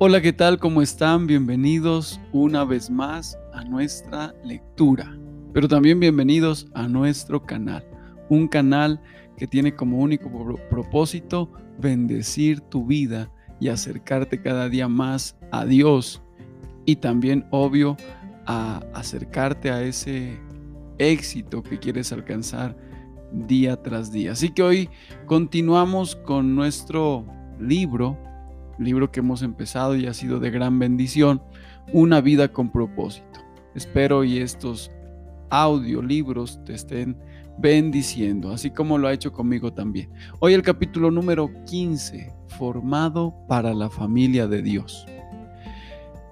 Hola, ¿qué tal? ¿Cómo están? Bienvenidos una vez más a nuestra lectura, pero también bienvenidos a nuestro canal, un canal que tiene como único propósito bendecir tu vida y acercarte cada día más a Dios y también, obvio, a acercarte a ese éxito que quieres alcanzar día tras día. Así que hoy continuamos con nuestro libro libro que hemos empezado y ha sido de gran bendición, Una vida con propósito. Espero y estos audiolibros te estén bendiciendo, así como lo ha hecho conmigo también. Hoy el capítulo número 15, formado para la familia de Dios.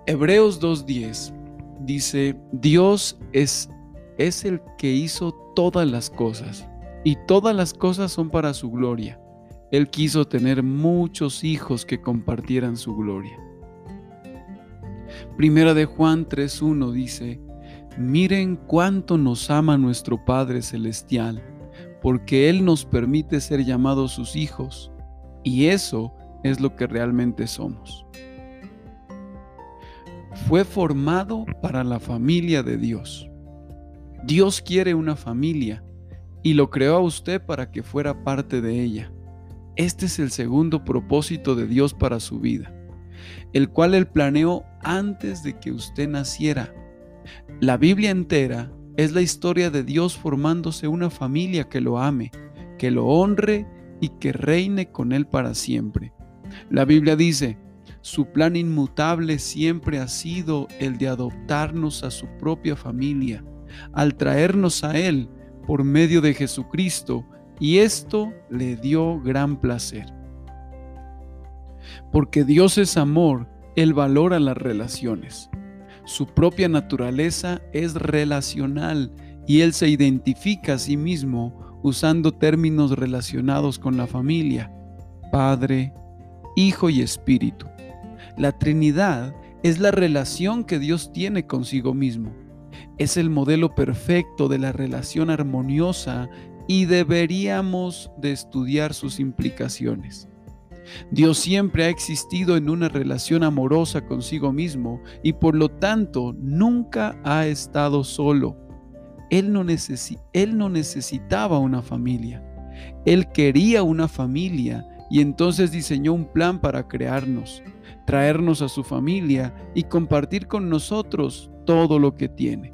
Hebreos 2.10 dice, Dios es, es el que hizo todas las cosas, y todas las cosas son para su gloria él quiso tener muchos hijos que compartieran su gloria. Primera de Juan 3.1 dice, miren cuánto nos ama nuestro Padre Celestial, porque Él nos permite ser llamados sus hijos, y eso es lo que realmente somos. Fue formado para la familia de Dios. Dios quiere una familia y lo creó a usted para que fuera parte de ella. Este es el segundo propósito de Dios para su vida, el cual Él planeó antes de que usted naciera. La Biblia entera es la historia de Dios formándose una familia que lo ame, que lo honre y que reine con Él para siempre. La Biblia dice, su plan inmutable siempre ha sido el de adoptarnos a su propia familia, al traernos a Él por medio de Jesucristo y esto le dio gran placer. Porque Dios es amor, Él valora las relaciones. Su propia naturaleza es relacional y Él se identifica a sí mismo usando términos relacionados con la familia, Padre, Hijo y Espíritu. La Trinidad es la relación que Dios tiene consigo mismo. Es el modelo perfecto de la relación armoniosa y deberíamos de estudiar sus implicaciones. Dios siempre ha existido en una relación amorosa consigo mismo y por lo tanto nunca ha estado solo. Él no, él no necesitaba una familia. Él quería una familia y entonces diseñó un plan para crearnos, traernos a su familia y compartir con nosotros todo lo que tiene.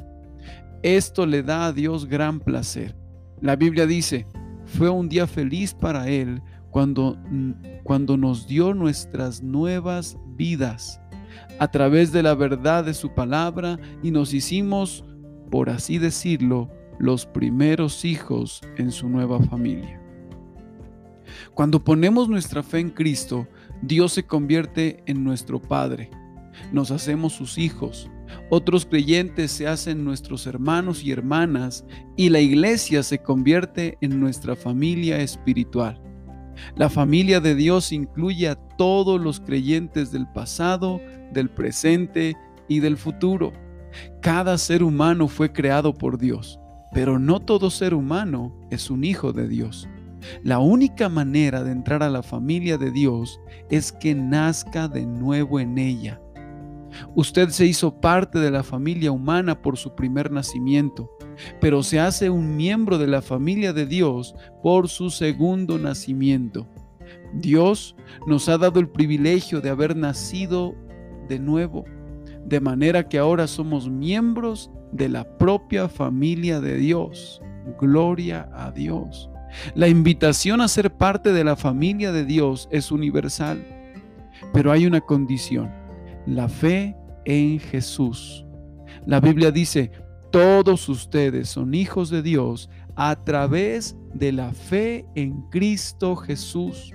Esto le da a Dios gran placer. La Biblia dice, fue un día feliz para Él cuando, cuando nos dio nuestras nuevas vidas a través de la verdad de su palabra y nos hicimos, por así decirlo, los primeros hijos en su nueva familia. Cuando ponemos nuestra fe en Cristo, Dios se convierte en nuestro Padre. Nos hacemos sus hijos otros creyentes se hacen nuestros hermanos y hermanas y la iglesia se convierte en nuestra familia espiritual. La familia de Dios incluye a todos los creyentes del pasado, del presente y del futuro. Cada ser humano fue creado por Dios, pero no todo ser humano es un hijo de Dios. La única manera de entrar a la familia de Dios es que nazca de nuevo en ella Usted se hizo parte de la familia humana por su primer nacimiento, pero se hace un miembro de la familia de Dios por su segundo nacimiento. Dios nos ha dado el privilegio de haber nacido de nuevo, de manera que ahora somos miembros de la propia familia de Dios. Gloria a Dios. La invitación a ser parte de la familia de Dios es universal, pero hay una condición la fe en Jesús. La Biblia dice, todos ustedes son hijos de Dios a través de la fe en Cristo Jesús.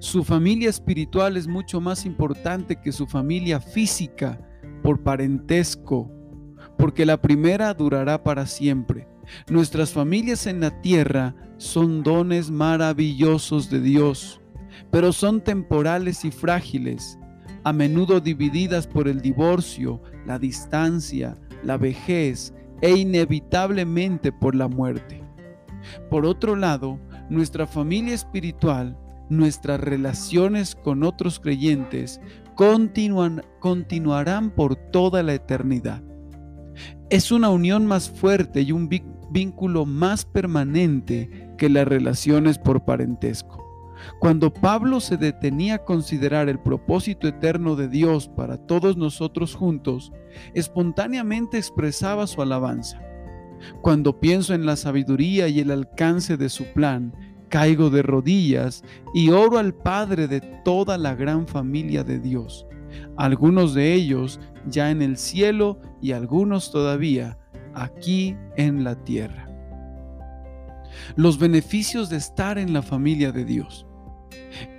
Su familia espiritual es mucho más importante que su familia física por parentesco, porque la primera durará para siempre. Nuestras familias en la tierra son dones maravillosos de Dios, pero son temporales y frágiles a menudo divididas por el divorcio, la distancia, la vejez e inevitablemente por la muerte. Por otro lado, nuestra familia espiritual nuestras relaciones con otros creyentes continuarán por toda la eternidad. Es una unión más fuerte y un vínculo más permanente que las relaciones por parentesco. Cuando Pablo se detenía a considerar el propósito eterno de Dios para todos nosotros juntos, espontáneamente expresaba su alabanza. Cuando pienso en la sabiduría y el alcance de su plan, caigo de rodillas y oro al Padre de toda la gran familia de Dios, algunos de ellos ya en el cielo y algunos todavía aquí en la tierra. Los beneficios de estar en la familia de Dios.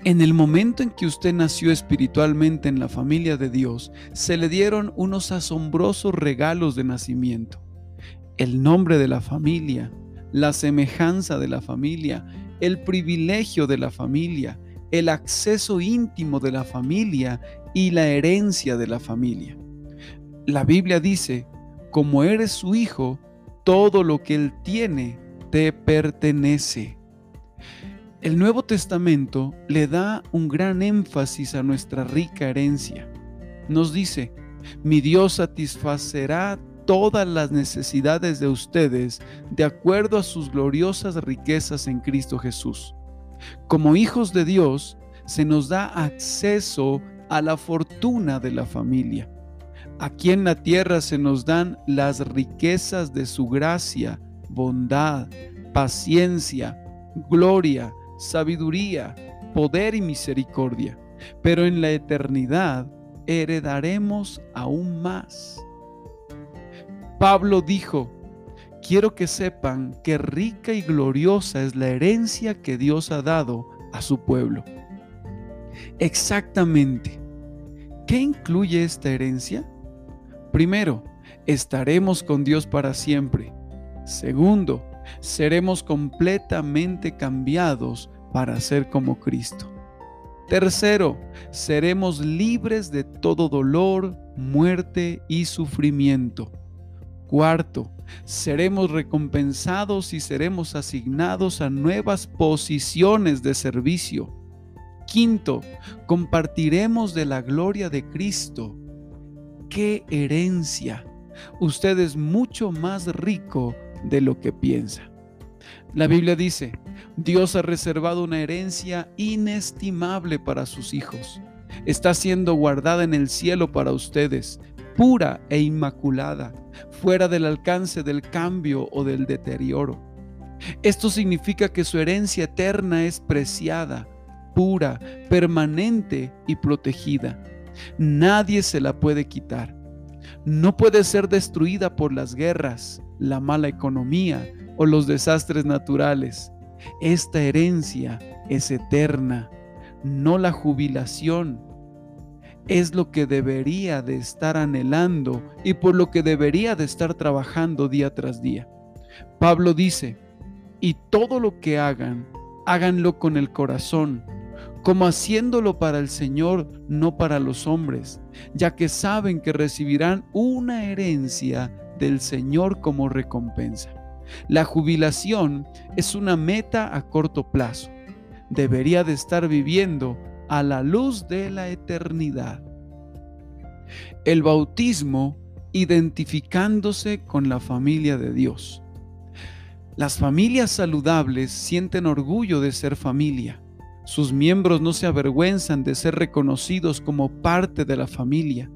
En el momento en que usted nació espiritualmente en la familia de Dios, se le dieron unos asombrosos regalos de nacimiento. El nombre de la familia, la semejanza de la familia, el privilegio de la familia, el acceso íntimo de la familia y la herencia de la familia. La Biblia dice, como eres su hijo, todo lo que él tiene te pertenece. El Nuevo Testamento le da un gran énfasis a nuestra rica herencia. Nos dice, mi Dios satisfacerá todas las necesidades de ustedes de acuerdo a sus gloriosas riquezas en Cristo Jesús. Como hijos de Dios, se nos da acceso a la fortuna de la familia. Aquí en la tierra se nos dan las riquezas de su gracia, bondad, paciencia, gloria, sabiduría, poder y misericordia, pero en la eternidad heredaremos aún más. Pablo dijo, quiero que sepan que rica y gloriosa es la herencia que Dios ha dado a su pueblo. Exactamente. ¿Qué incluye esta herencia? Primero, estaremos con Dios para siempre. Segundo, seremos completamente cambiados para ser como Cristo. Tercero, seremos libres de todo dolor, muerte y sufrimiento. Cuarto, seremos recompensados y seremos asignados a nuevas posiciones de servicio. Quinto, compartiremos de la gloria de Cristo. ¡Qué herencia! Usted es mucho más rico de lo que piensa. La Biblia dice, Dios ha reservado una herencia inestimable para sus hijos. Está siendo guardada en el cielo para ustedes, pura e inmaculada, fuera del alcance del cambio o del deterioro. Esto significa que su herencia eterna es preciada, pura, permanente y protegida. Nadie se la puede quitar. No puede ser destruida por las guerras, la mala economía o los desastres naturales. Esta herencia es eterna, no la jubilación. Es lo que debería de estar anhelando y por lo que debería de estar trabajando día tras día. Pablo dice, y todo lo que hagan, háganlo con el corazón, como haciéndolo para el Señor, no para los hombres, ya que saben que recibirán una herencia del Señor como recompensa. La jubilación es una meta a corto plazo. Debería de estar viviendo a la luz de la eternidad. El bautismo identificándose con la familia de Dios. Las familias saludables sienten orgullo de ser familia. Sus miembros no se avergüenzan de ser reconocidos como parte de la familia.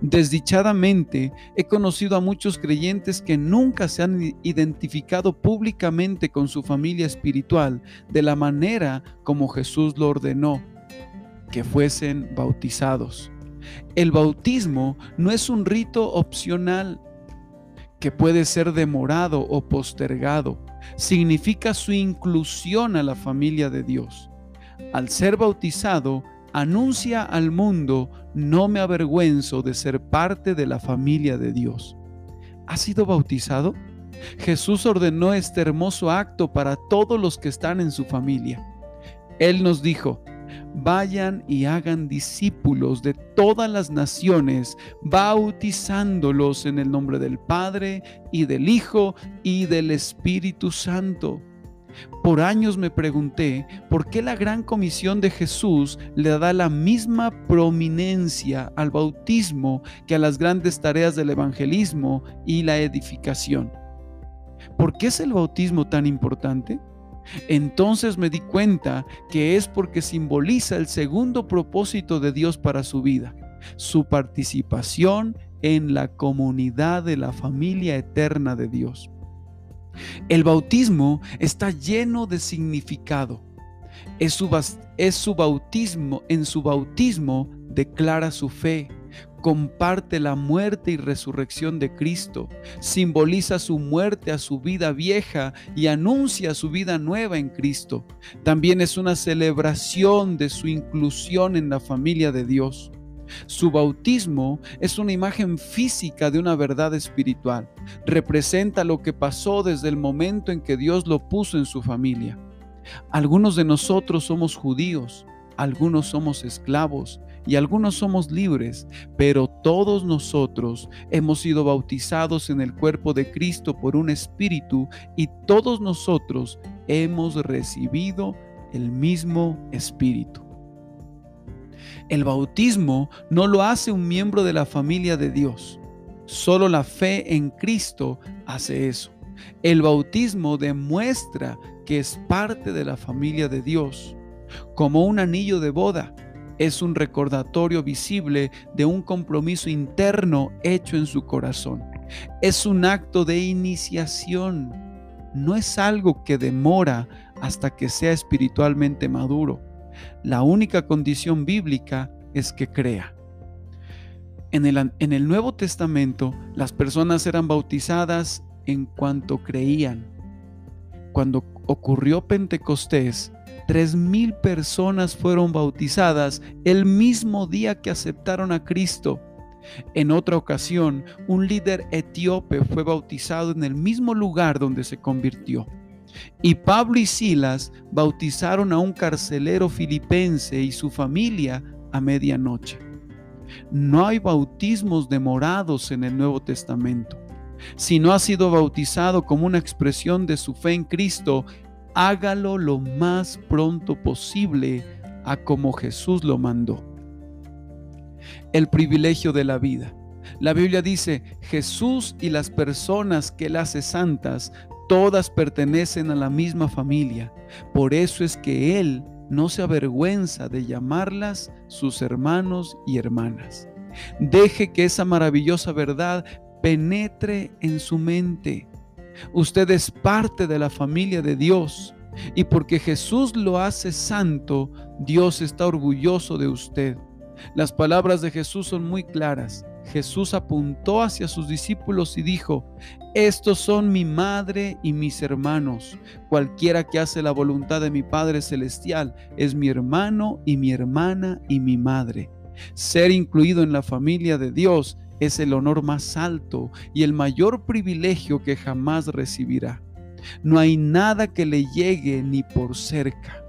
Desdichadamente, he conocido a muchos creyentes que nunca se han identificado públicamente con su familia espiritual de la manera como Jesús lo ordenó, que fuesen bautizados. El bautismo no es un rito opcional que puede ser demorado o postergado. Significa su inclusión a la familia de Dios. Al ser bautizado, anuncia al mundo, no me avergüenzo de ser parte de la familia de Dios. ¿Ha sido bautizado? Jesús ordenó este hermoso acto para todos los que están en su familia. Él nos dijo, vayan y hagan discípulos de todas las naciones, bautizándolos en el nombre del Padre y del Hijo y del Espíritu Santo Por años me pregunté por qué la gran comisión de Jesús le da la misma prominencia al bautismo que a las grandes tareas del evangelismo y la edificación. ¿Por qué es el bautismo tan importante? Entonces me di cuenta que es porque simboliza el segundo propósito de Dios para su vida, su participación en la comunidad de la familia eterna de Dios. El bautismo está lleno de significado. Es su, es su, bautismo, en su bautismo declara su fe, comparte la muerte y resurrección de Cristo, simboliza su muerte a su vida vieja y anuncia su vida nueva en Cristo. También es una celebración de su inclusión en la familia de Dios. Su bautismo es una imagen física de una verdad espiritual. Representa lo que pasó desde el momento en que Dios lo puso en su familia. Algunos de nosotros somos judíos, algunos somos esclavos y algunos somos libres, pero todos nosotros hemos sido bautizados en el cuerpo de Cristo por un espíritu y todos nosotros hemos recibido el mismo espíritu. El bautismo no lo hace un miembro de la familia de Dios. Solo la fe en Cristo hace eso. El bautismo demuestra que es parte de la familia de Dios. Como un anillo de boda, es un recordatorio visible de un compromiso interno hecho en su corazón. Es un acto de iniciación. No es algo que demora hasta que sea espiritualmente maduro. La única condición bíblica es que crea. En el, en el, Nuevo Testamento, las personas eran bautizadas en cuanto creían. Cuando ocurrió Pentecostés, tres mil personas fueron bautizadas el mismo día que aceptaron a Cristo. En otra ocasión, un líder etíope fue bautizado en el mismo lugar donde se convirtió. Y Pablo y Silas bautizaron a un carcelero filipense y su familia a medianoche. No hay bautismos demorados en el Nuevo Testamento. Si no ha sido bautizado como una expresión de su fe en Cristo, hágalo lo más pronto posible a como Jesús lo mandó. El privilegio de la vida. La Biblia dice, Jesús y las personas que él hace santas Todas pertenecen a la misma familia. Por eso es que Él no se avergüenza de llamarlas sus hermanos y hermanas. Deje que esa maravillosa verdad penetre en su mente. Usted es parte de la familia de Dios y porque Jesús lo hace santo, Dios está orgulloso de usted. Las palabras de Jesús son muy claras. Jesús apuntó hacia sus discípulos y dijo, estos son mi madre y mis hermanos. Cualquiera que hace la voluntad de mi Padre Celestial es mi hermano y mi hermana y mi madre. Ser incluido en la familia de Dios es el honor más alto y el mayor privilegio que jamás recibirá. No hay nada que le llegue ni por cerca.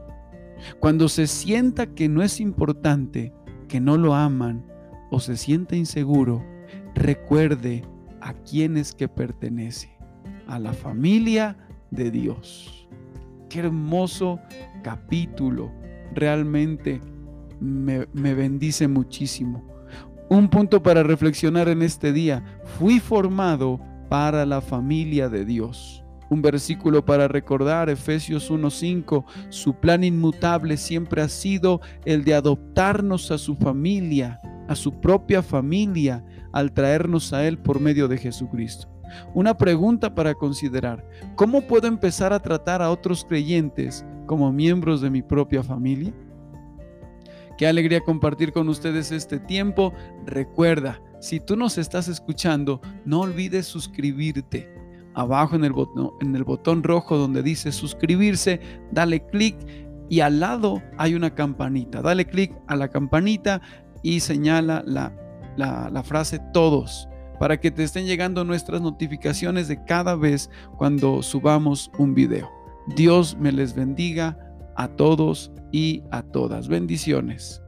Cuando se sienta que no es importante, que no lo aman, o se sienta inseguro, recuerde a quienes que pertenece, a la familia de Dios. Qué hermoso capítulo, realmente me, me bendice muchísimo. Un punto para reflexionar en este día, fui formado para la familia de Dios. Un versículo para recordar, Efesios 1:5, su plan inmutable siempre ha sido el de adoptarnos a su familia a su propia familia al traernos a Él por medio de Jesucristo. Una pregunta para considerar, ¿cómo puedo empezar a tratar a otros creyentes como miembros de mi propia familia? Qué alegría compartir con ustedes este tiempo. Recuerda, si tú nos estás escuchando, no olvides suscribirte. Abajo en el botón, en el botón rojo donde dice suscribirse, dale clic y al lado hay una campanita. Dale clic a la campanita y señala la, la, frase todos para que te estén llegando nuestras notificaciones de cada vez cuando subamos un video. Dios me les bendiga a todos y a todas. Bendiciones.